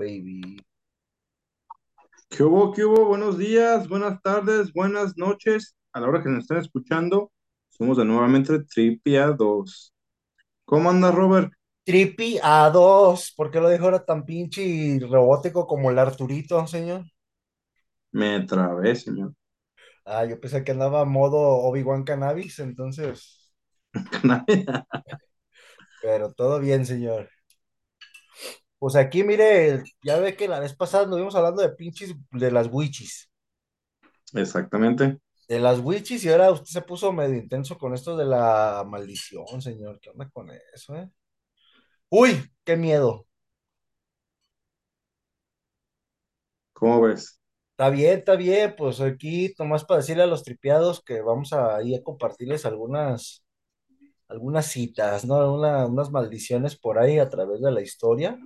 baby. ¿Qué hubo? ¿Qué hubo? Buenos días, buenas tardes, buenas noches. A la hora que nos estén escuchando, somos de nuevamente Tripia 2. ¿Cómo anda, Robert? Trippy A2, ¿por qué lo dijo ahora tan pinche y robótico como el Arturito, señor? Me trabé, señor. Ah, yo pensé que andaba modo Obi-Wan Cannabis, entonces, pero todo bien, señor. Pues aquí, mire, ya ve que la vez pasada nos vimos hablando de pinches de las witches. Exactamente. De las witches y ahora usted se puso medio intenso con esto de la maldición, señor. ¿Qué onda con eso, eh? Uy, qué miedo. ¿Cómo ves? Está bien, está bien, pues aquí nomás para decirle a los tripiados que vamos a ir a compartirles algunas, algunas citas, ¿no? Una- unas maldiciones por ahí a través de la historia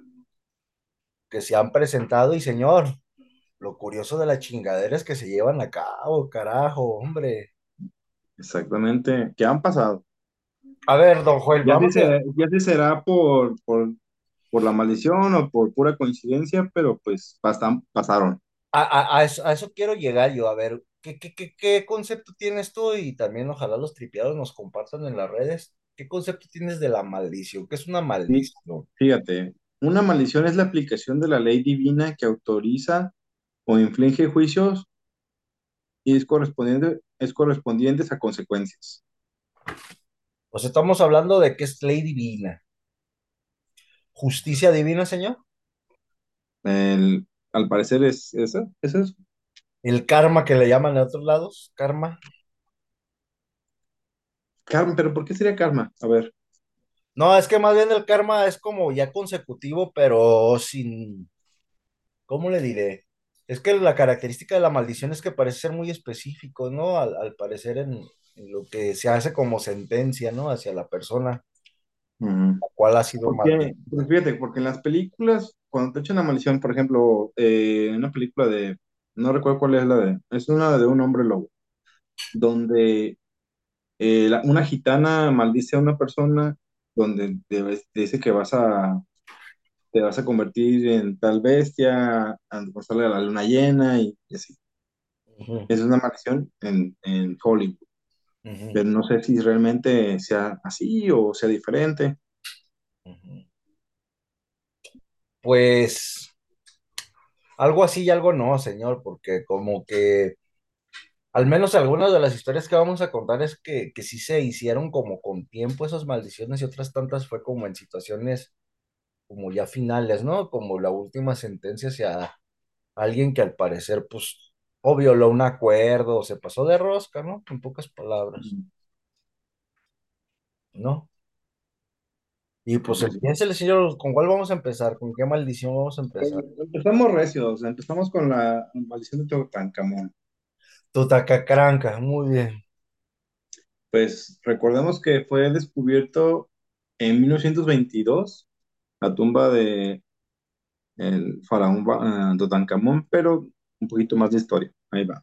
que se han presentado y señor, lo curioso de la chingadera es que se llevan a cabo, carajo, hombre. Exactamente. ¿Qué han pasado? A ver, don Joel, Ya vamos a... será, ya sí será por, por, por la maldición o por pura coincidencia, pero pues pasan- pasaron. A, a- a eso, a eso quiero llegar yo, a ver, ¿qué, qué, qué, qué concepto tienes tú? Y también ojalá los tripiados nos compartan en las redes. ¿Qué concepto tienes de la maldición? ¿Qué es una maldición? Fíjate, una maldición es la aplicación de la ley divina que autoriza o inflige juicios y es correspondiente, es correspondientes a consecuencias. Pues estamos hablando de que es ley divina. ¿Justicia divina, señor? El- al parecer es eso, es eso. El karma que le llaman en otros lados, karma. Karma, pero ¿por qué sería karma? A ver, No, es que más bien el karma es como ya consecutivo, pero sin, ¿cómo le diré? Es que la característica de la maldición es que parece ser muy específico, ¿no? Al, al parecer en, en lo que se hace como sentencia, ¿no? Hacia la persona la cual ha sido ¿por qué? maldita. Pues fíjate, porque en las películas, cuando te echan la maldición, por ejemplo, eh, en una película de, no recuerdo cuál es la de, es una de un hombre lobo, donde eh, la- una gitana maldice a una persona, donde te, dice que vas a, te vas a convertir en tal bestia, a pasarle a la luna llena y, y así. Es una maldición en, en Hollywood, pero no sé si realmente sea así o sea diferente. Pues algo así y algo no, señor, porque como que Al menos algunas de las historias que vamos a contar es que, que sí se hicieron como con tiempo esas maldiciones y otras tantas fue como en situaciones como ya finales, ¿no? Como la última sentencia hacia alguien que al parecer, pues, o violó un acuerdo o se pasó de rosca, ¿no? En pocas palabras, ¿no? Y pues Pues, empiece, señor, ¿con cuál vamos a empezar? ¿Con qué maldición vamos a pues, empezar? empezamos recios, empezamos con la maldición de Tutankamón. Tutacacranca, muy bien. Pues recordemos que fue descubierto en 1922 la tumba de el faraón Ba- eh, Tutankamón, pero un poquito más de historia. Ahí va.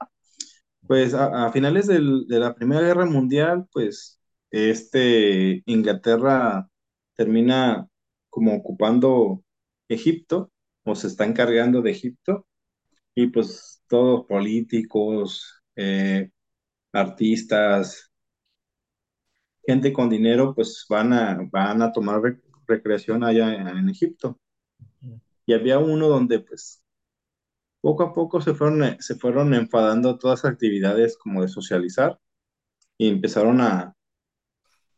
Pues a, a finales del- de la Primera Guerra Mundial, pues este Inglaterra termina como ocupando Egipto o se está encargando de Egipto y pues todos políticos, eh, artistas, gente con dinero, pues van a, van a tomar rec- recreación allá en, en Egipto. Y había uno donde pues poco a poco se fueron, eh, se fueron enfadando todas las actividades como de socializar y empezaron a,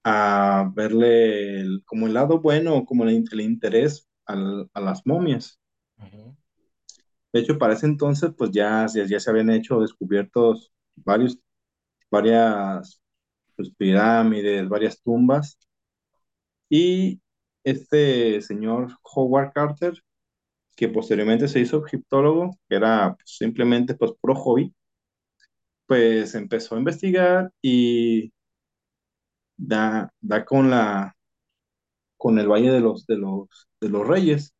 a verle el- como el lado bueno, como el, el interés al- a las momias. Ujú, De hecho, para ese entonces, pues ya, ya, ya se habían hecho descubiertos varios, varias pues, pirámides, varias tumbas, y este señor Howard Carter, que posteriormente se hizo egiptólogo, que era pues, simplemente pues puro hobby, pues empezó a investigar y da, da con la, con el Valle de los, de los, de los Reyes,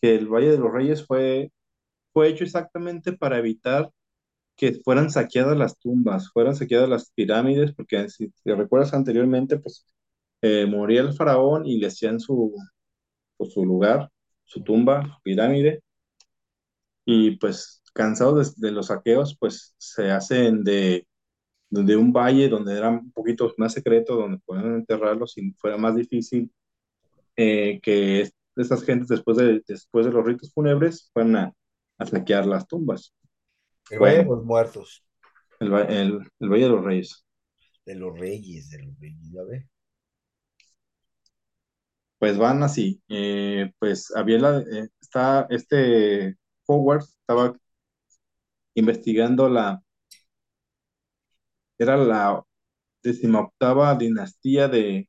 que el Valle de los Reyes fue, fue hecho exactamente para evitar que fueran saqueadas las tumbas, fueran saqueadas las pirámides, porque si te recuerdas anteriormente, pues eh, moría el faraón y le hacían su, pues, su lugar, su tumba, su pirámide, y pues cansados de, de los saqueos, pues se hacen de, de un valle donde era un poquito más secreto, donde podían enterrarlos y fuera más difícil eh, que es- estas gentes después de, después de los ritos fúnebres fueran a, a saquear las tumbas. El Valle de los Muertos, el, va- el, el Valle de los Reyes. de los Reyes, de los Reyes, ya ve. Pues van así. eh, pues había la, eh, está este Howard estaba investigando la, era la decimoctava dinastía de,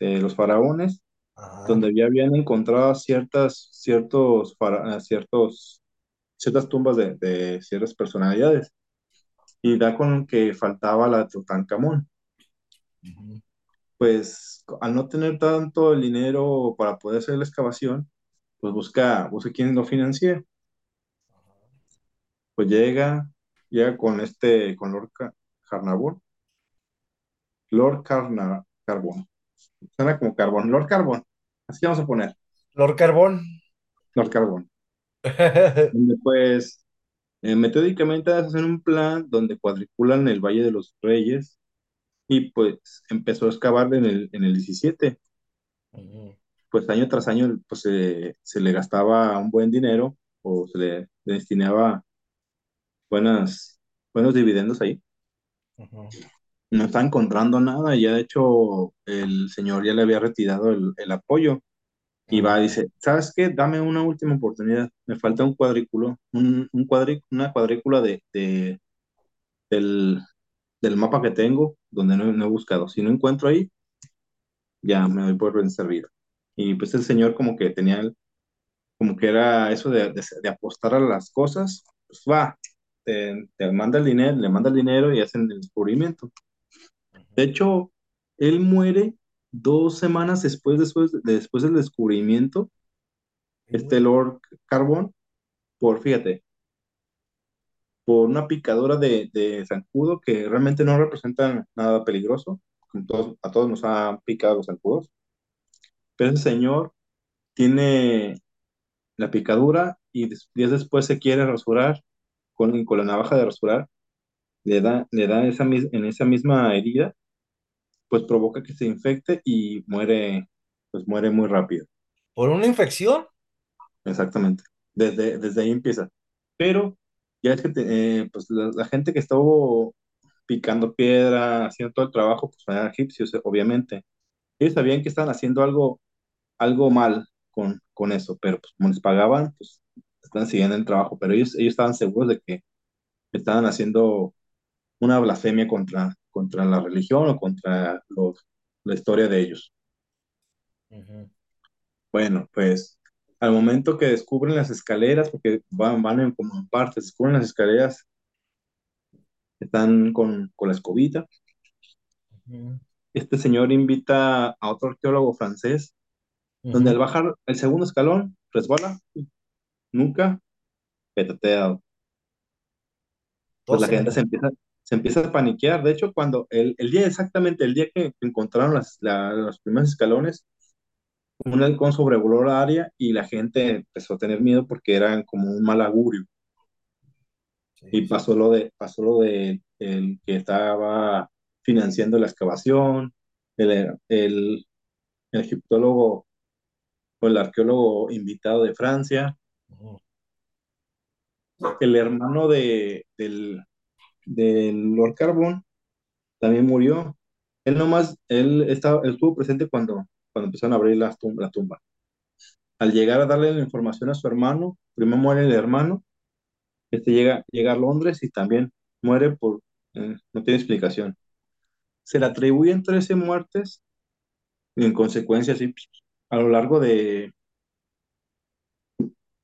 de los faraones, Ajá. donde ya habían encontrado ciertas, ciertos, ciertos, ciertas tumbas de, de ciertas personalidades. Y da con que faltaba la de Tutankamón. Pues al no tener tanto el dinero para poder hacer la excavación, pues busca, busca quien lo financie. Pues llega, llega con este, con Lord Ca- Carnarvon, Lord Carna, Carbón. Suena como carbón, Lord Carbón. Así vamos a poner, Lord Carbón. Lord Carbón. Donde pues eh, metódicamente hacen un plan donde cuadriculan el Valle de los Reyes y pues empezó a excavar en el, en el 17. Ujú, Pues año tras año pues se, se le gastaba un buen dinero o se le destinaba buenas, buenos dividendos ahí. No está encontrando nada, ya de hecho el señor ya le había retirado el, el apoyo y va y dice, ¿sabes qué? Dame una última oportunidad, me falta un cuadrículo, un, un cuadrí- una cuadrícula de, de- del, del mapa que tengo donde no, no he buscado. Si no encuentro ahí, ya me doy por bien servido. Y pues el señor como que tenía, el- como que era eso de, de, de apostar a las cosas, pues va, te, te manda el dinero, le manda el dinero y hacen el descubrimiento. De hecho, él muere dos semanas después, después, después del descubrimiento, este. Lord Carbón, por, fíjate, por una picadura de, de zancudo que realmente no representa nada peligroso. todos- a todos nos han picado los zancudos. Pero ese señor tiene la picadura y días después se quiere rasurar con, con la navaja de rasurar, le da, le da esa, en esa misma herida, pues provoca que se infecte y muere, pues muere muy rápido. ¿Por una infección? Exactamente. Desde, desde ahí empieza. Pero ya es que te- eh, pues la, la gente que estuvo picando piedra, haciendo todo el trabajo, pues eran egipcios, obviamente. Ellos sabían que estaban haciendo algo, algo mal con, con eso, pero pues como les pagaban, pues estaban siguiendo el trabajo, pero ellos, ellos estaban seguros de que estaban haciendo una blasfemia contra, contra la religión o contra los, la historia de ellos. Bueno, pues al momento que descubren las escaleras, porque van, van en como en partes, descubren las escaleras, están con, con la escobita. Este señor invita a otro arqueólogo francés, donde al bajar el segundo escalón, resbala, nunca petateado. Pues la gente se empieza, se empieza a paniquear. De hecho, cuando el, el día, exactamente el día que encontraron las, la- los primeros escalones, un halcón sobrevoló la área y la gente empezó a tener miedo porque eran como un mal augurio. Sí, y pasó lo de, pasó lo de el que estaba financiando la excavación, el, el, el egiptólogo o el arqueólogo invitado de Francia, el hermano de, del, del Lord Carbón también murió. Él nomás, él, estaba, él estuvo presente cuando, cuando empezaron a abrir la tumba, la tumba. Al llegar a darle la información a su hermano, primero muere el hermano, este llega, llega a Londres y también muere por, eh, no tiene explicación. Se le atribuyen 13 muertes y en consecuencia, sí, a lo largo de,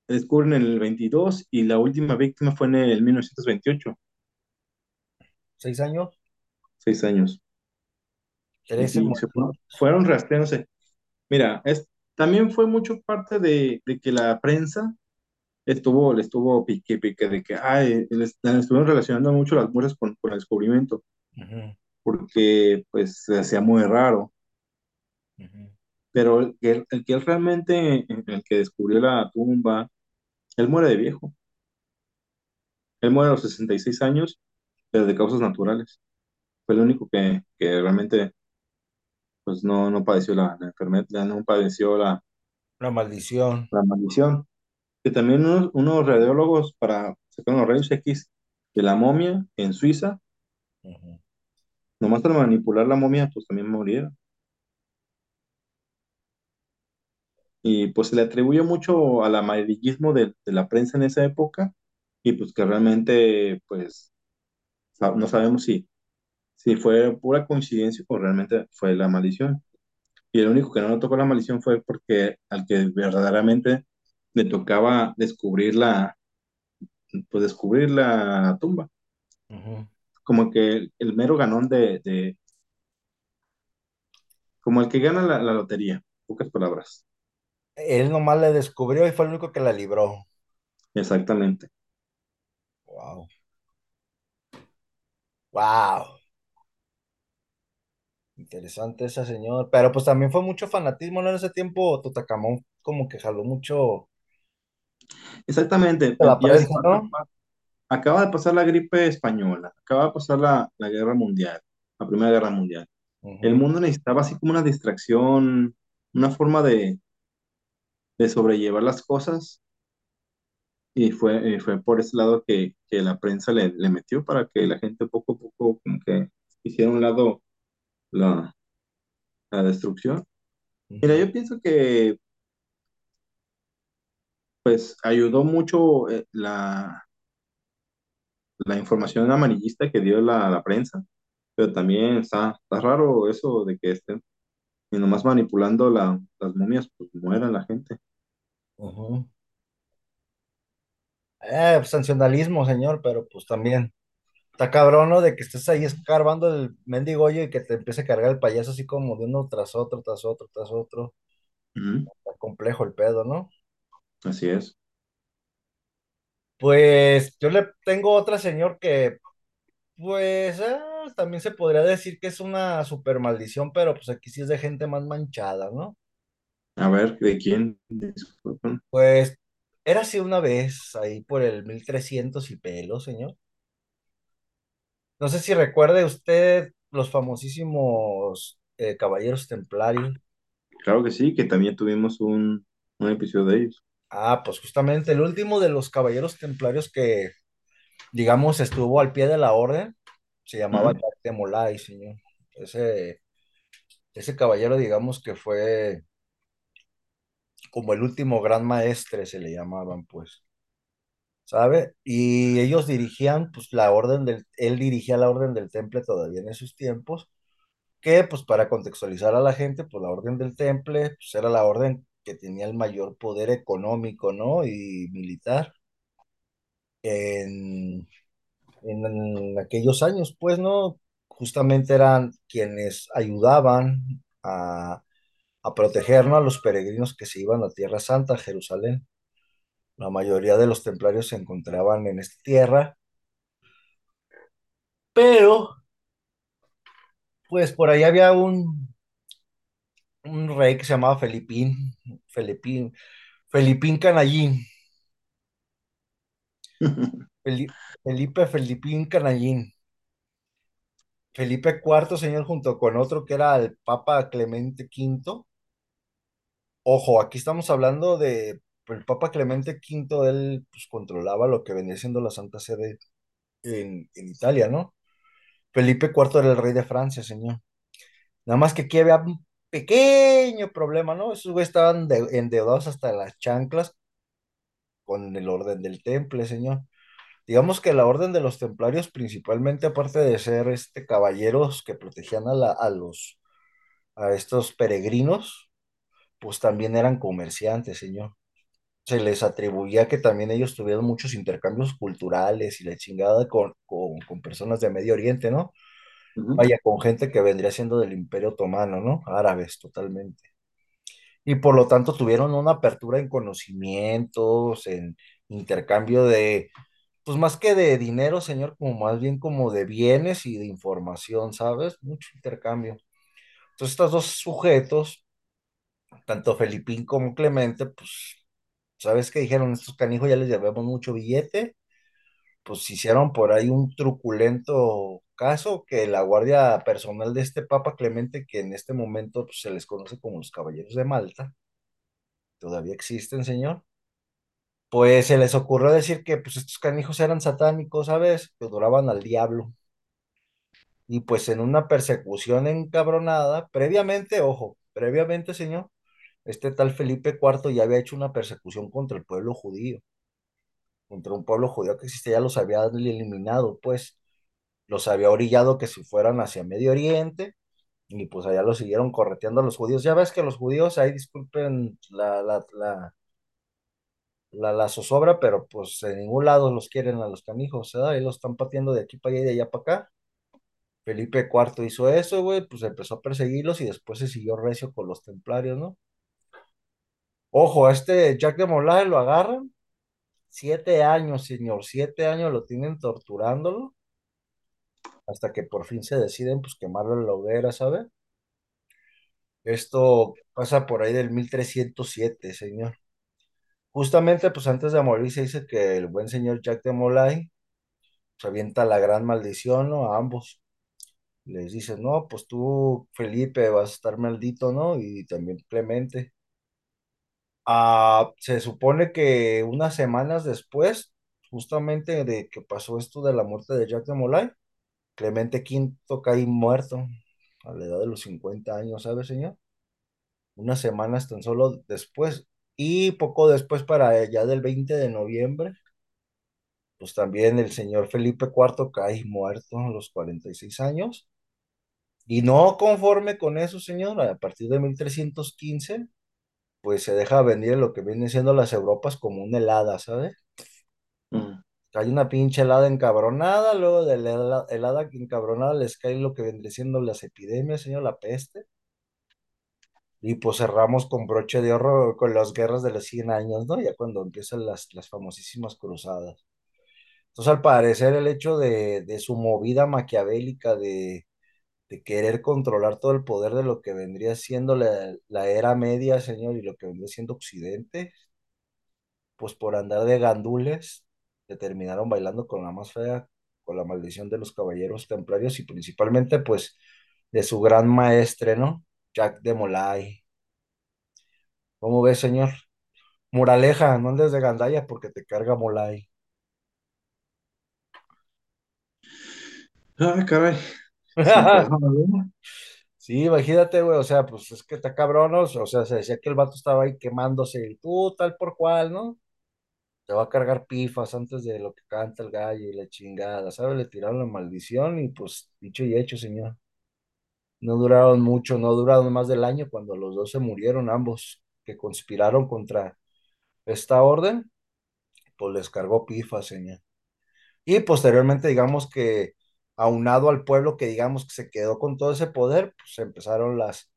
descubren en el 22 y la última víctima fue en el 1928, ¿Seis años? seis años. Sí, fueron, fueron rastreándose. Mira, es, también fue mucho parte de, de que la prensa estuvo, le estuvo pique, pique, de que, ay, les, estuvieron relacionando mucho las muertes con, con el descubrimiento, porque pues se hacía muy raro. Pero el, que- el que él realmente, el que descubrió la tumba, él muere de viejo. Él muere a los 66 años, pero de causas naturales. Fue el único que, que realmente pues no, no padeció la, la enfermedad, ya no padeció la, La maldición. la maldición. Que también unos, unos radiólogos para sacar los rayos X de la momia en Suiza, Ujú, nomás para manipular la momia, pues también murieron. Y pues se le atribuye mucho al amarillismo de, de la prensa en esa época y pues que realmente pues no sabemos si, si fue pura coincidencia o realmente fue la maldición. Y el único que no le tocó la maldición fue porque al que verdaderamente le tocaba descubrir la, pues descubrir la tumba. Como que el, el mero ganón de, de- como el que gana la, la lotería, pocas palabras. Él nomás le descubrió y fue el único que la libró. Exactamente. Wow. Wow. Interesante esa señor. Pero pues también fue mucho fanatismo, ¿no? En ese tiempo Tutacamón como que jaló mucho Exactamente. de la Ya ves, prensa, ¿no? acaba de pasar la gripe española, acaba de pasar la, la guerra mundial, la Primera Guerra Mundial. El Ujú, mundo necesitaba así como una distracción, una forma de, de sobrellevar las cosas y fue, eh, fue por ese lado que, que la prensa le, le metió para que la gente poco a poco como que hiciera un lado la, la destrucción. Mira, yo pienso que pues ayudó mucho eh, la, la información amarillista que dio la, la prensa, pero también está, está raro eso de que estén y nomás manipulando la, las momias, pues muera la gente. ujú. Eh, pues, sancionalismo, señor, pero pues también está cabrón, ¿no? De que estés ahí escarbando el mendigo hoyo y que te empiece a cargar el payaso así como de uno tras otro, tras otro, tras otro. Está complejo el pedo, ¿no? Así es. Pues yo le tengo otra, señor, que pues ah, también se podría decir que es una super maldición, pero pues aquí sí es de gente más manchada, ¿no? A ver, ¿de quién? Disculpen. Pues era así una vez, ahí por el 1300 y pelo, señor. No sé si recuerde usted los famosísimos eh, Caballeros Templarios. Claro que sí, que también tuvimos un, un episodio de ellos. Ah, pues justamente el último de los Caballeros Templarios que, digamos, estuvo al pie de la orden, se llamaba de Molay, señor. Ese, ese caballero, digamos que fue como el último gran maestre, se le llamaban, pues, ¿sabe? Y ellos dirigían, pues, la orden del, él dirigía la orden del Temple todavía en esos tiempos que pues para contextualizar a la gente, pues la orden del Temple pues, era la orden que tenía el mayor poder económico, ¿no? Y militar en, en aquellos años, pues, ¿no? Justamente eran quienes ayudaban a, a proteger, ¿no? a los peregrinos que se iban a Tierra Santa, a Jerusalén. La mayoría de los templarios se encontraban en esta tierra, pero pues por ahí había un, un rey que se llamaba Felipín, Felipín, Felipín Canallín, Feli- Felipe Felipín Canallín, Felipe cuarto señor, junto con otro que era el Papa Clemente quinto Ojo, aquí estamos hablando de el Papa Clemente quinto él pues, controlaba lo que venía siendo la Santa Sede en, en Italia, ¿no? Felipe cuarto era el rey de Francia, señor. Nada más que aquí había un pequeño problema, ¿no? Esos güeyes estaban de- endeudados hasta las chanclas con el orden del temple, señor. Digamos que la orden de los templarios, principalmente aparte de ser este caballeros que protegían a, la- a los a estos peregrinos, pues también eran comerciantes, señor. Se les atribuía que también ellos tuvieron muchos intercambios culturales y la chingada con, con, con personas de Medio Oriente, ¿no? Vaya, con gente que vendría siendo del Imperio Otomano, ¿no? Árabes, totalmente. Y por lo tanto tuvieron una apertura en conocimientos, en intercambio de pues más que de dinero, señor, como más bien como de bienes y de información, ¿sabes? Mucho intercambio. Entonces, estos dos sujetos, tanto Felipín como Clemente, pues, ¿sabes qué dijeron? Estos canijos ya les llevamos mucho billete, pues hicieron por ahí un truculento caso que la guardia personal de este Papa Clemente, que en este momento pues, se les conoce como los Caballeros de Malta, todavía existen, señor, pues se les ocurrió decir que pues estos canijos eran satánicos, ¿sabes? Que adoraban al diablo. Y pues en una persecución encabronada, previamente, ojo, previamente, señor, este tal Felipe IV ya había hecho una persecución contra el pueblo judío, contra un pueblo judío que existía, ya los había eliminado, pues los había orillado que si fueran hacia Medio Oriente y pues allá los siguieron correteando a los judíos. Ya ves que los judíos ahí, disculpen la, la, la, la, la zozobra, pero pues en ningún lado los quieren a los canijos. Ahí los están pateando de aquí para allá y de allá para acá. Felipe IV hizo eso, güey, pues empezó a perseguirlos y después se siguió recio con los templarios, ¿no? Ojo, este Jack de Molay lo agarran, siete años, señor, siete años lo tienen torturándolo, hasta que por fin se deciden, pues, quemarlo en la hoguera, ¿sabe? Esto pasa por ahí del 1307, señor. Justamente, pues, antes de morir se dice que el buen señor Jack de Molay, se avienta la gran maldición, ¿no? A ambos. Les dice, no, pues tú, Felipe, vas a estar maldito, ¿no? Y también Clemente. Ah, se supone que unas semanas después, justamente de que pasó esto de la muerte de Jack de Molay, Clemente V cae muerto a la edad de los 50 años, ¿sabe, señor? Unas semanas tan solo después. Y poco después, para allá del 20 de noviembre, pues también el señor Felipe IV cae muerto a los 46 años. Y no conforme con eso, señor, a partir de 1315 pues se deja venir lo que viene siendo las Europas como una helada, ¿sabes? Mm. Hay una pinche helada encabronada, luego de la hela- helada encabronada les cae lo que vendría siendo las epidemias, señor, la peste, y pues cerramos con broche de oro con las guerras de los 100 años, ¿no? Ya cuando empiezan las, las famosísimas cruzadas. Entonces, al parecer, el hecho de, de su movida maquiavélica de, de querer controlar todo el poder de lo que vendría siendo la, era media, señor, y lo que vendría siendo Occidente, pues por andar de gandules, se terminaron bailando con la más fea, con la maldición de los caballeros templarios y principalmente pues de su gran maestre, ¿no? Jack de Molay. ¿Cómo ves, señor? Moraleja, no andes de gandalla porque te carga Molay. Ay, caray. Sí, imagínate, güey, o sea, pues es que está cabrón, ¿no? O sea, se decía que el vato estaba ahí quemándose y tú tal por cual, ¿no? Te va a cargar pifas antes de lo que canta el gallo y la chingada, ¿sabes? Le tiraron la maldición y pues dicho y hecho, señor. No duraron mucho, no duraron más del año cuando los dos se murieron, ambos que conspiraron contra esta orden, pues les cargó pifa, señor. Y posteriormente, digamos que aunado al pueblo que digamos que se quedó con todo ese poder, pues empezaron las,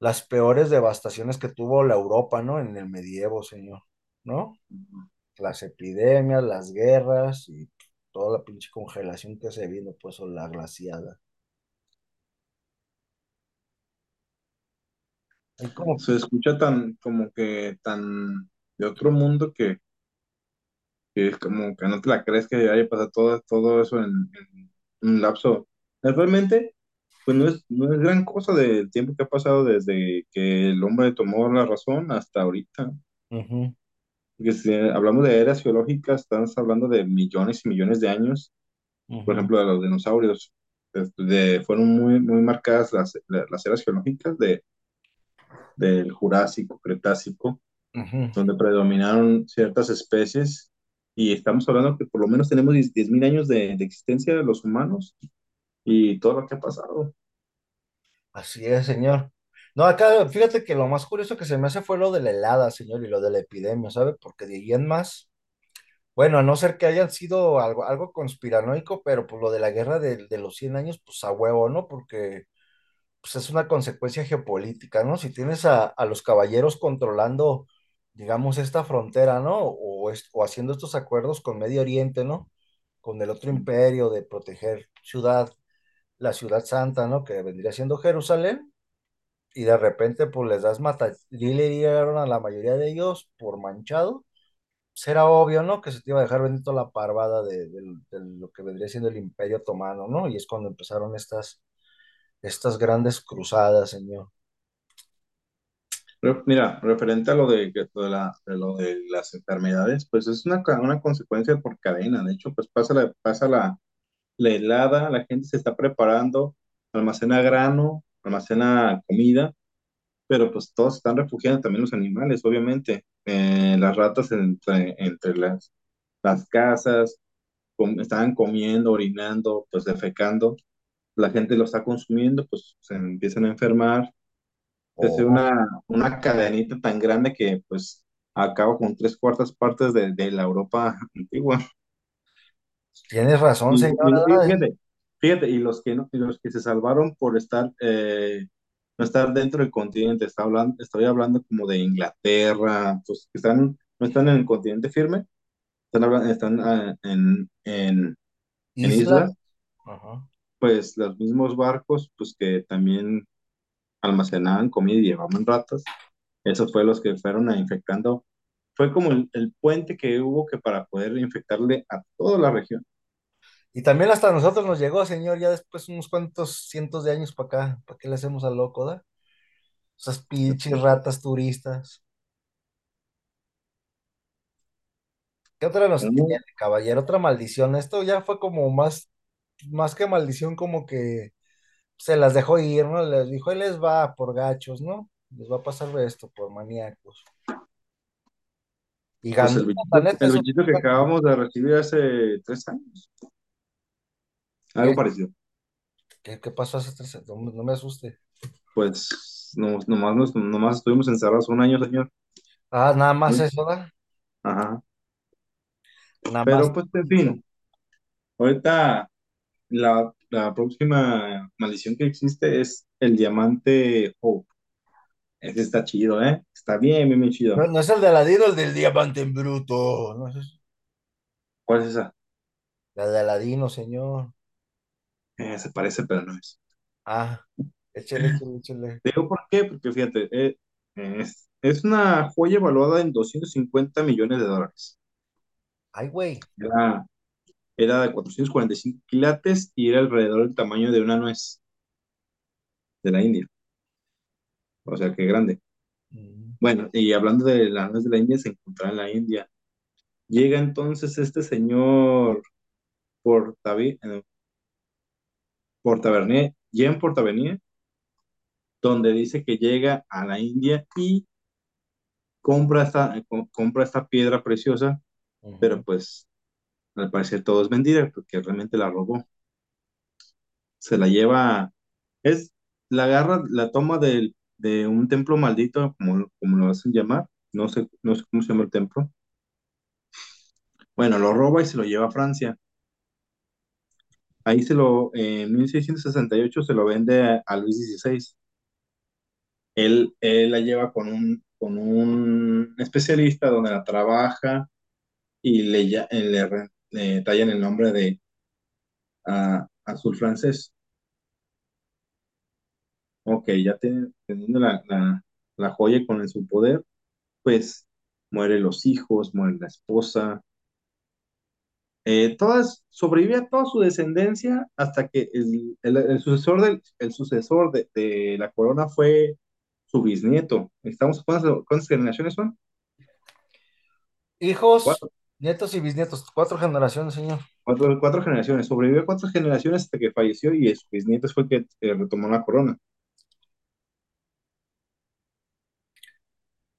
las peores devastaciones que tuvo la Europa, ¿no? En el medievo, señor, ¿no? Las epidemias, las guerras y toda la pinche congelación que se vino, pues, o la glaciada. Hay como, Se escucha tan, como que tan de otro mundo que, que es como que no te la crees que haya pasado todo, todo eso en, en un lapso. Realmente, pues no es, no es gran cosa del tiempo que ha pasado desde que el hombre tomó la razón hasta ahorita. ujú, Porque si hablamos de eras geológicas, estamos hablando de millones y millones de años. Por ujú, ejemplo, de los dinosaurios. De, de- fueron muy, muy marcadas las, las eras geológicas de, del Jurásico, Cretácico, ujú. donde predominaron ciertas especies. Y estamos hablando que por lo menos tenemos 10.000 años de, existencia de los humanos y todo lo que ha pasado. Así es, señor. No, acá, fíjate que lo más curioso que se me hace fue lo de la helada, señor, y lo de la epidemia, ¿sabe? Porque de ahí en más, bueno, a no ser que hayan sido algo, algo conspiranoico, pero pues lo de la guerra de, de los 100 años, pues a huevo, ¿no? Porque pues es una consecuencia geopolítica, ¿no? Si tienes a, a los caballeros controlando, digamos, esta frontera, ¿no? O, es- o haciendo estos acuerdos con Medio Oriente, ¿no? Con el otro imperio de proteger ciudad, la ciudad santa, ¿no? Que vendría siendo Jerusalén y de repente pues les das mata, le dieron a la mayoría de ellos por manchado, será obvio, ¿no? Que se te iba a dejar bendito la parvada de, de- de lo que vendría siendo el Imperio Otomano, ¿no? Y es cuando empezaron estas, estas grandes cruzadas, señor. Mira, referente a lo de, lo de, las enfermedades, pues es una, una consecuencia por cadena. De hecho, pues pasa la, pasa la, la helada, la gente se está preparando, almacena grano, almacena comida, pero pues todos están refugiando, también los animales, obviamente. Eh, las ratas entre, entre las, las casas, com- estaban comiendo, orinando, pues defecando. La gente lo está consumiendo, pues se empiezan a enfermar es Oh, una, una cadenita tan grande que pues acaba con tres cuartas partes de, de la Europa antigua. tienes razón, Y, señor, y- fíjate, fíjate, y los que no, y los que se salvaron por estar, eh, no estar dentro del continente, está hablando, estoy hablando como de Inglaterra, pues que están, no están en el continente firme, están, hablando, están ah, en, en, en Isla. islas, Ajá. pues los mismos barcos, pues que también almacenaban comida y llevaban ratas Esos fue los que fueron a infectando. Fue como el, el puente que hubo que para poder infectarle a toda la región. Y también hasta nosotros nos llegó, señor, ya después unos cuantos cientos de años para acá. ¿Para qué le hacemos al loco, da? Esas pinches ratas turistas. ¿Qué otra nos tiene, caballero? Otra maldición. Esto ya fue como más, más que maldición, como que se las dejó ir, ¿no? Les dijo, ahí les va por gachos, ¿no? Les va a pasar esto por maníacos. Y Pues el neta, el bichito que acabamos de recibir hace tres años. Algo ¿Qué, parecido. qué, qué pasó hace tres No, me no me asuste. Pues no, nomás, nos- nomás estuvimos encerrados un año, señor. Ah, nada más eso, ¿da? Ajá. Nada más. Pero pues, en fin, ahorita la, la próxima maldición que existe es el diamante Hope. Ese está chido, ¿eh? Está bien, bien, bien chido. No, no es el de Aladino, el del diamante en bruto. No. ¿Cuál es esa? La de Aladino, señor. Eh, se parece, pero no es. Ah, échale, échale, échale. Te digo por qué, porque fíjate, eh, es, es una joya evaluada en 250 millones de dólares. Ay, güey. Era, era de 445 quilates y era alrededor del tamaño de una nuez de la India. O sea, qué grande. Mm, Bueno, y hablando de la nuez de la India, se encontraba en la India. Llega entonces este señor Portavi, eh, Portavernier, Jean Portavernier, donde dice que llega a la India y compra esta, eh, co- compra esta piedra preciosa, pero pues Al parecer todo es mentira porque realmente la robó. Se la lleva, es, la agarra, la toma del- de un templo maldito, como, como lo hacen llamar. No sé, no sé cómo se llama el templo. Bueno, lo roba y se lo lleva a Francia. Ahí se lo, en 1668 se lo vende a, Luis XVI. Él, él la lleva con un, con un especialista donde la trabaja y le, ya- eh, tallan el nombre de azul francés. Ok, ya ten- teniendo la, la, la joya con en su poder, pues mueren los hijos, muere la esposa, eh, todas, sobrevive a toda su descendencia hasta que el, el- el sucesor, del, el sucesor de, de la corona fue su bisnieto. Estamos, ¿cuántas, cuántas generaciones son? Hijos, Cuatro, nietos y bisnietos, cuatro generaciones, señor. cuatro, cuatro generaciones. Sobrevivió cuatro generaciones hasta que falleció y su bisnieto fue el que eh, retomó la corona.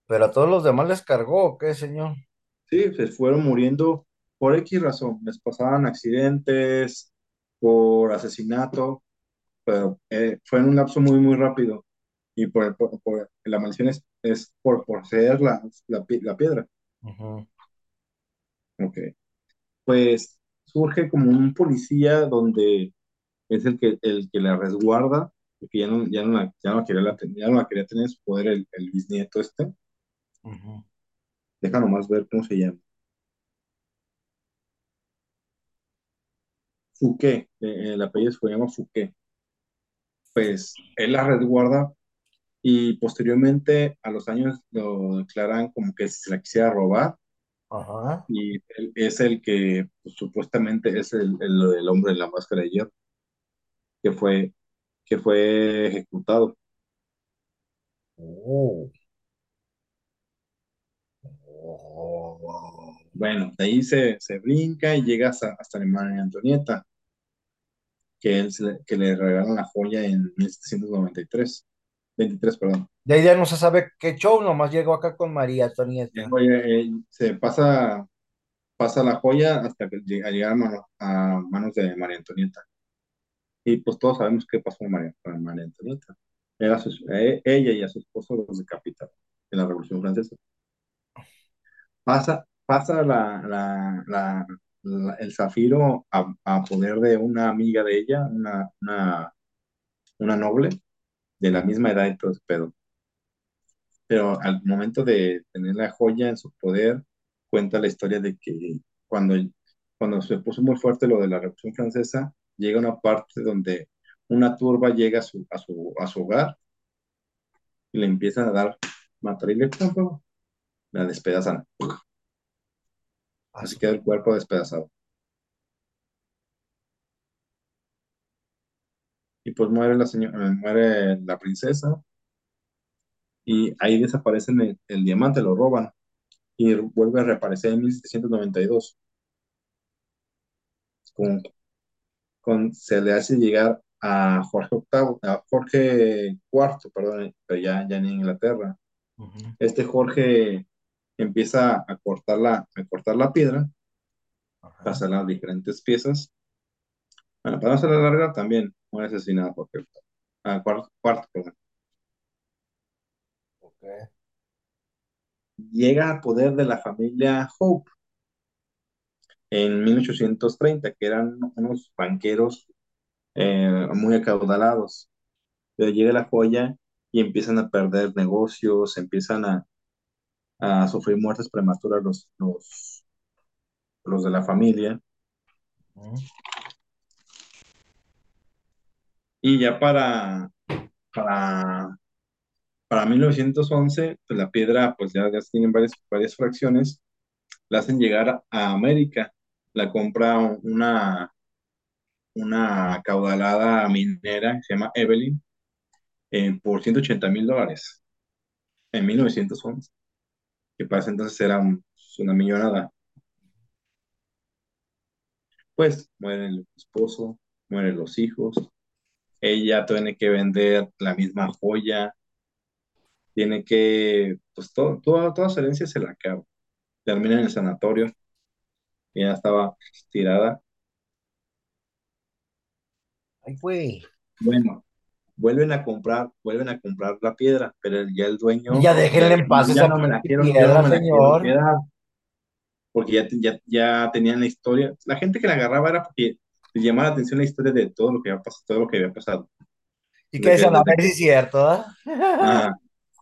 Pero a todos los demás les cargó, ¿o qué, señor? Sí, se fueron muriendo por X razón. Les pasaban accidentes, por asesinato, pero eh, fue en un lapso muy, muy rápido. Y por, por- por- la maldición es, es por poseer la, la, la piedra. Ujú, Ok. Pues surge como un policía donde es el que, el que la resguarda, porque ya no, ya no, la, ya no la quería, la- ya no la quería tener en su poder el, el bisnieto este. ujú. Deja nomás ver cómo se llama. Fouquet, eh, el apellido se llama Fouquet. Pues él la resguarda y posteriormente a los años lo declaran como que se la quisiera robar Ajá. y él es el que pues, supuestamente es el, el, el hombre de la máscara de hierro, que fue, que fue ejecutado. Oh. Oh. Bueno, de ahí se, se brinca y llega hasta, hasta la María Antonieta, que, él, que le regalan la joya en 1793, 23, perdón. De ahí ya no se sabe qué show, nomás llegó acá con María Antonieta. joya, eh, se pasa, pasa la joya hasta que llega, a llegar a, mano- a manos de María Antonieta. Y pues todos sabemos qué pasó con María, con María Antonieta. Era su- eh, ella y a su esposo los decapitaron en la Revolución Francesa. Pasa, pasa la, la, la- la- el zafiro a, a poder de una amiga de ella, una, una, una noble de la misma edad y todo ese pedo. Pero al momento de tener la joya en su poder, cuenta la historia de que cuando, cuando se puso muy fuerte lo de la Revolución Francesa, llega una parte donde una turba llega a su, a su, a su hogar y le empiezan a dar material la despedazan. Así queda el cuerpo despedazado. Y pues muere la señora, muere la princesa y ahí desaparece el, el diamante, lo roban y vuelve a reaparecer en 1792. Con, con, se le hace llegar a Jorge VIII, a Jorge IV, perdón, pero ya, ya en Inglaterra. Ujú. Este Jorge empieza a cortar la, a cortar la piedra, Ajá. pasa las diferentes piezas. Bueno, para no hacerla larga, también muere asesinado Jorge VIII. Ah, cuarto, cuarto, perdón. Ok. Llega a poder de la familia Hope en 1830, que eran unos banqueros eh, muy acaudalados. Pero llega la joya y empiezan a perder negocios, empiezan a, a sufrir muertes prematuras los, los, los de la familia. Y ya para, para, para 1911, pues la piedra, pues ya, ya tienen varias, varias fracciones, la hacen llegar a, América. La compra una, una acaudalada minera que se llama Evelyn eh, por 180 mil dólares en 1911, que para ese entonces era un- una millonada. Pues muere el esposo, mueren los hijos, ella tiene que vender la misma joya, tiene que, pues todo, toda, toda su herencia se la acaba. Termina en el sanatorio, ya estaba tirada. Ay, güey. Bueno, vuelven a comprar, vuelven a comprar la piedra, pero ya el dueño, Ya déjenle en paz ya esa no me la quiero, no piedra, me la quiero señor. quedar, porque ya, ya, ya tenían la historia. La gente que la agarraba era porque les llamaba la atención la historia de todo lo que había pasado, todo lo que había pasado. Y que si que- es cierto, ¿ah? ajá.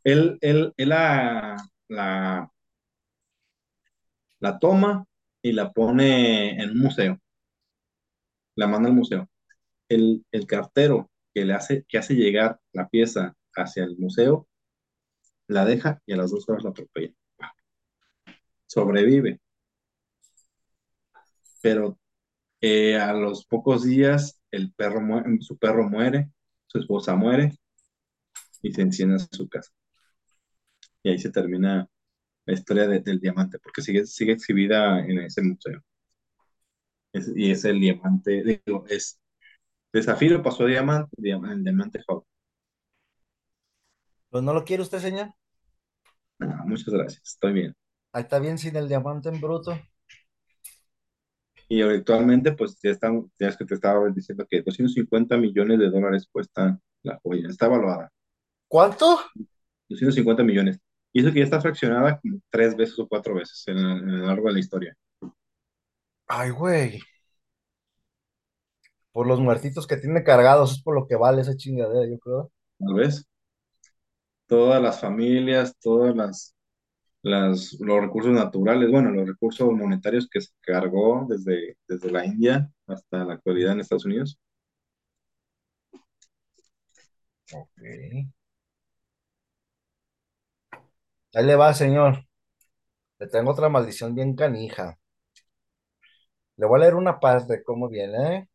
él, él, él la, la, la toma y la pone en un museo, la manda al museo. El, el cartero que le hace, que hace llegar la pieza hacia el museo, la deja y a las dos horas la atropella. Sobrevive, pero eh, a los pocos días el perro su perro muere, su esposa muere y se enciende su casa. Y ahí se termina la historia de- del diamante, porque sigue, sigue exhibida en ese museo. Es- y es el diamante, digo, es de zafiro pasó a diamante, diamante, el diamante. Pues no lo quiere usted, señor. Ah, muchas gracias, estoy bien. Ahí está bien sin el diamante en bruto. Y actualmente, pues ya están, ya es que te estaba diciendo que 250 millones de dólares cuesta la joya, está evaluada, ¿Cuánto? 250 millones. Y eso que ya está fraccionada como tres veces o cuatro veces en, a lo largo de la historia. Ay, güey. Por los muertitos que tiene cargados, es por lo que vale esa chingadera, yo creo. ¿No ves? Todas las familias, todas las, las, los recursos naturales, bueno, los recursos monetarios que se cargó desde, desde la India hasta la actualidad en Estados Unidos. Ok. Ahí le va, señor. Le tengo otra maldición bien canija. Le voy a leer una parte, cómo viene, ¿eh?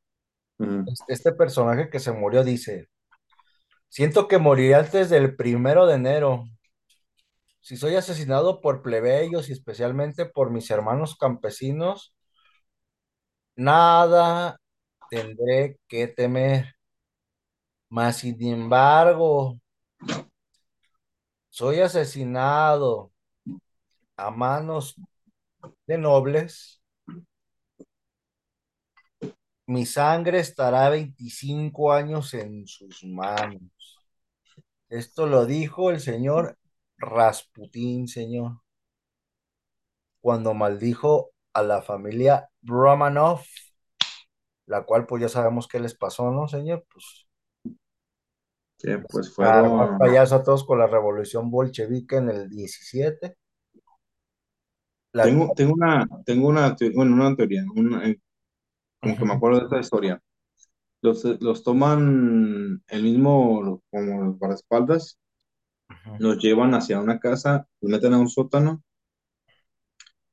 Este, este personaje que se murió dice, siento que moriré antes del primero de enero. Si soy asesinado por plebeyos y especialmente por mis hermanos campesinos, nada tendré que temer. Mas, sin embargo, soy asesinado a manos de nobles. Mi sangre estará 25 años en sus manos. Esto lo dijo el señor Rasputín, señor, cuando maldijo a la familia Romanov, la cual pues ya sabemos qué les pasó, ¿no, señor? Pues Que pues al fueron. payaso a todos con la revolución bolchevique en el 17, la Tengo, tengo una, tengo una, bueno, una teoría, una- eh, como que me acuerdo de esta historia. Los, eh, los toman el mismo, como los guardaespaldas, los llevan hacia una casa, los meten a un sótano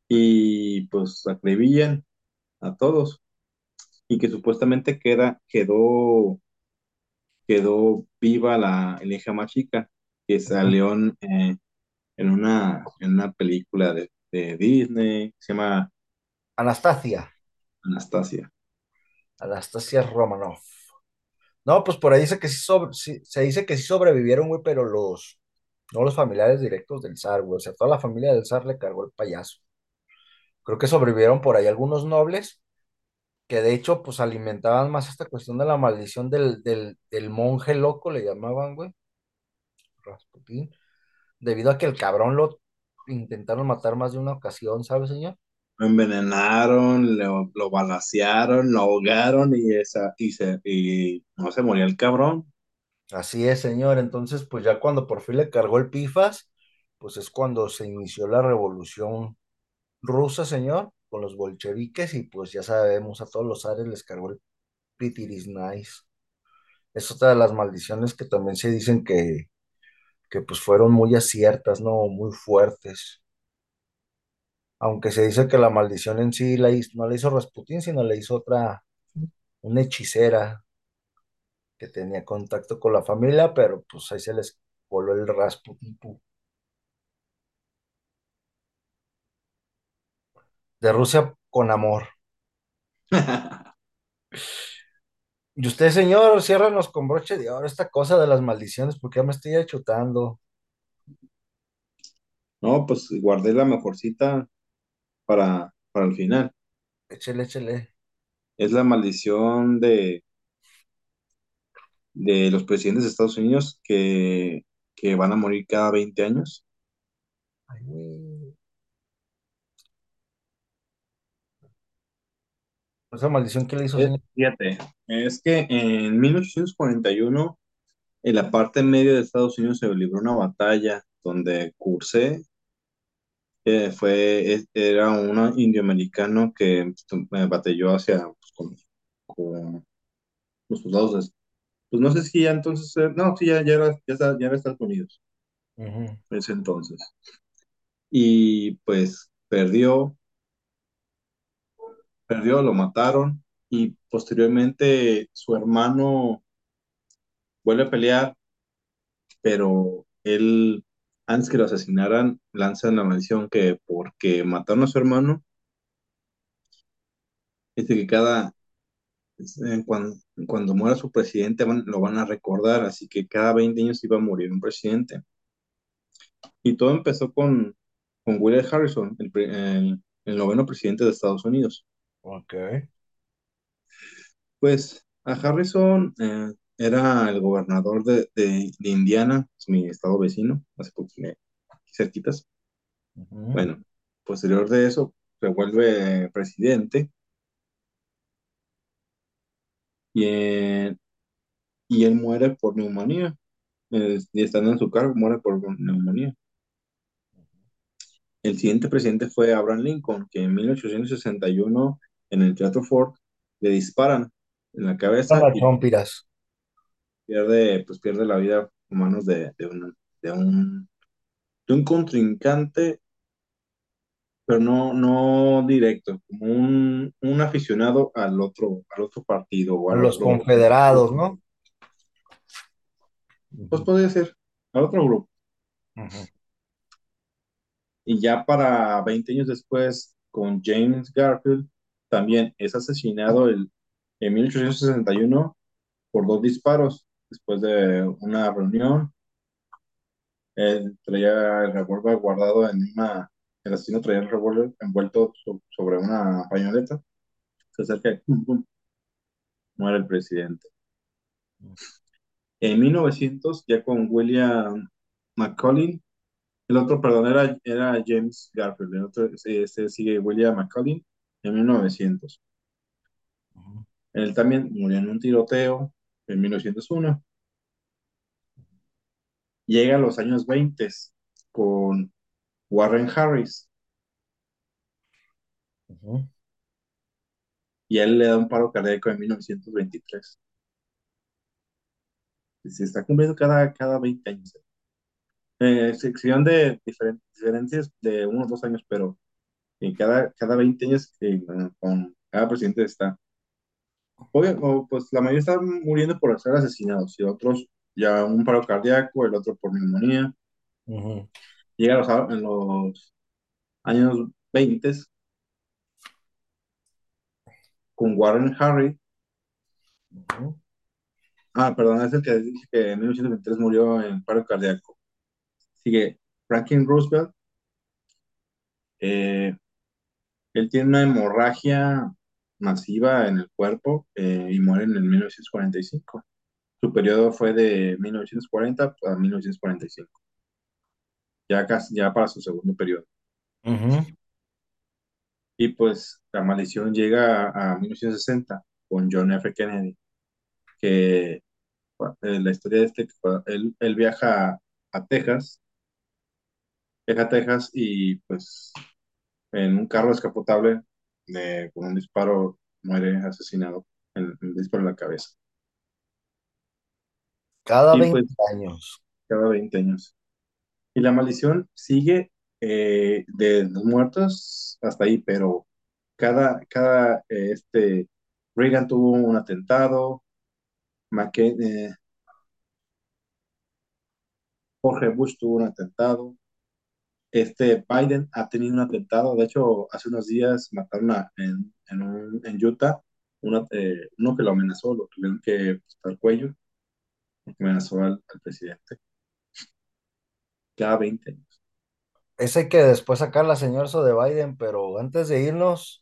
y pues acribillan a todos. Y que supuestamente queda, quedó, quedó viva la, la hija más chica, que salió en, eh, en una, en una película de, de Disney, se llama Anastasia, Anastasia. Anastasia Romanov. No, pues por ahí dice que sí, sobre- sí- se dice que sí sobrevivieron, güey, pero los, no los familiares directos del zar, güey, o sea, toda la familia del zar le cargó el payaso. Creo que sobrevivieron por ahí algunos nobles que de hecho, pues alimentaban más esta cuestión de la maldición del, del, del monje loco, le llamaban, güey, Rasputín, debido a que el cabrón lo intentaron matar más de una ocasión, ¿sabes, señor? Lo envenenaron, lo, lo balacearon, lo ahogaron y, esa, y, se, y no se moría el cabrón. Así es, señor. Entonces, pues ya cuando por fin le cargó el pifas, pues es cuando se inició la revolución rusa, señor, con los bolcheviques y pues ya sabemos, a todos los zares les cargó el pitiris nice. Es otra de las maldiciones que también se dicen que, que pues fueron muy aciertas, ¿no? Muy fuertes. Aunque se dice que la maldición en sí la hizo, no la hizo Rasputín, sino la hizo otra, una hechicera que tenía contacto con la familia, pero pues ahí se les coló el Rasputín de Rusia con amor. Y usted, señor, ciérranos con broche de oro esta cosa de las maldiciones, porque ya me estoy achutando. No, pues guardé la mejorcita para, para el final. Échele, échele. Es la maldición de, de los presidentes de Estados Unidos que, que van a morir cada 20 años. Ay, güey. Esa maldición que le hizo, Es, fíjate, es que en 1841, en la parte media de Estados Unidos se libró una batalla donde Cursé eh, fue, era un indioamericano que eh, batalló hacia, pues, con, con los soldados, de- pues no sé si ya entonces, eh, no, sí, ya, ya era, ya, está- ya era Estados Unidos en ese entonces. Y pues perdió, perdió, lo mataron. Y posteriormente su hermano vuelve a pelear, pero él, antes que lo asesinaran, lanzan la maldición que porque mataron a su hermano, dice que cada, cuando, cuando muera su presidente van- lo van a recordar, así que cada 20 años iba a morir un presidente. Y todo empezó con, con William Harrison, el, el- el noveno presidente de Estados Unidos. Ok. Pues a Harrison eh, era el gobernador de, de- de Indiana, es mi estado vecino, hace poco, eh, aquí cerquitas. Ujú. Bueno, posterior de eso, se vuelve presidente y, eh, y él muere por neumonía. Y estando en su cargo, muere por neumonía. El siguiente presidente fue Abraham Lincoln, que en 1861 en el Teatro Ford le disparan en la cabeza Para y pierde, pues pierde la vida a manos de, de un, de un, de un contrincante pero no, no directo, como un, un aficionado al otro, al otro partido o A los otro confederados. ¿no? Pues podría ser al otro grupo. Y ya para 20 años después, con James Garfield, también es asesinado el, en 1861 por dos disparos después de una reunión. Él traía el revólver guardado en una, el asesino traía el revólver envuelto so- sobre una pañoleta. Se acerca y pum, pum, muere el presidente. En 1900, ya con William McCollin, el otro, perdón, era, era James Garfield, el otro, este sigue William McCollin en 1900. ujú, Él también murió en un tiroteo en 1901. Llega a los años 20 con Warren Harris ujú, y a él le da un paro cardíaco en 1923. Y Se está cumpliendo cada, cada 20 años. Eh, sección de diferen- diferencias de unos dos años, pero en cada, cada 20 años eh, con cada presidente está. Obvio, pues la mayoría están muriendo por ser asesinados y otros ya un paro cardíaco, el otro por neumonía. ujú, Llega a en los años 20 con Warren ujú, Ah, perdón, es el que dije que en 1923 murió en paro cardíaco. Sigue Franklin Roosevelt. eh, él tiene una hemorragia masiva en el cuerpo eh, y muere en el 1945. Su periodo fue de 1940 a 1945, ya, casi, ya para su segundo periodo. Y pues la maldición llega a, a 1960 con John F. Kennedy, que eh, la historia de este, él, él viaja a, a Texas, viaja a Texas y pues en un carro descapotable de, con un disparo muere asesinado en en disparo en la cabeza. Cada Y 20 pues años. cada 20 años. Y la maldición sigue eh, de los muertos hasta ahí, pero cada, cada eh, este, Reagan tuvo un atentado, McCain, eh, Jorge Bush tuvo un atentado, este Biden ha tenido un atentado, de hecho hace unos días mataron a, en, en, Utah eh, uno que lo amenazó, lo tuvieron que el cuello, amenazó al, al presidente, cada 20 años. Ese que después sacar la señora eso de Biden, pero antes de irnos,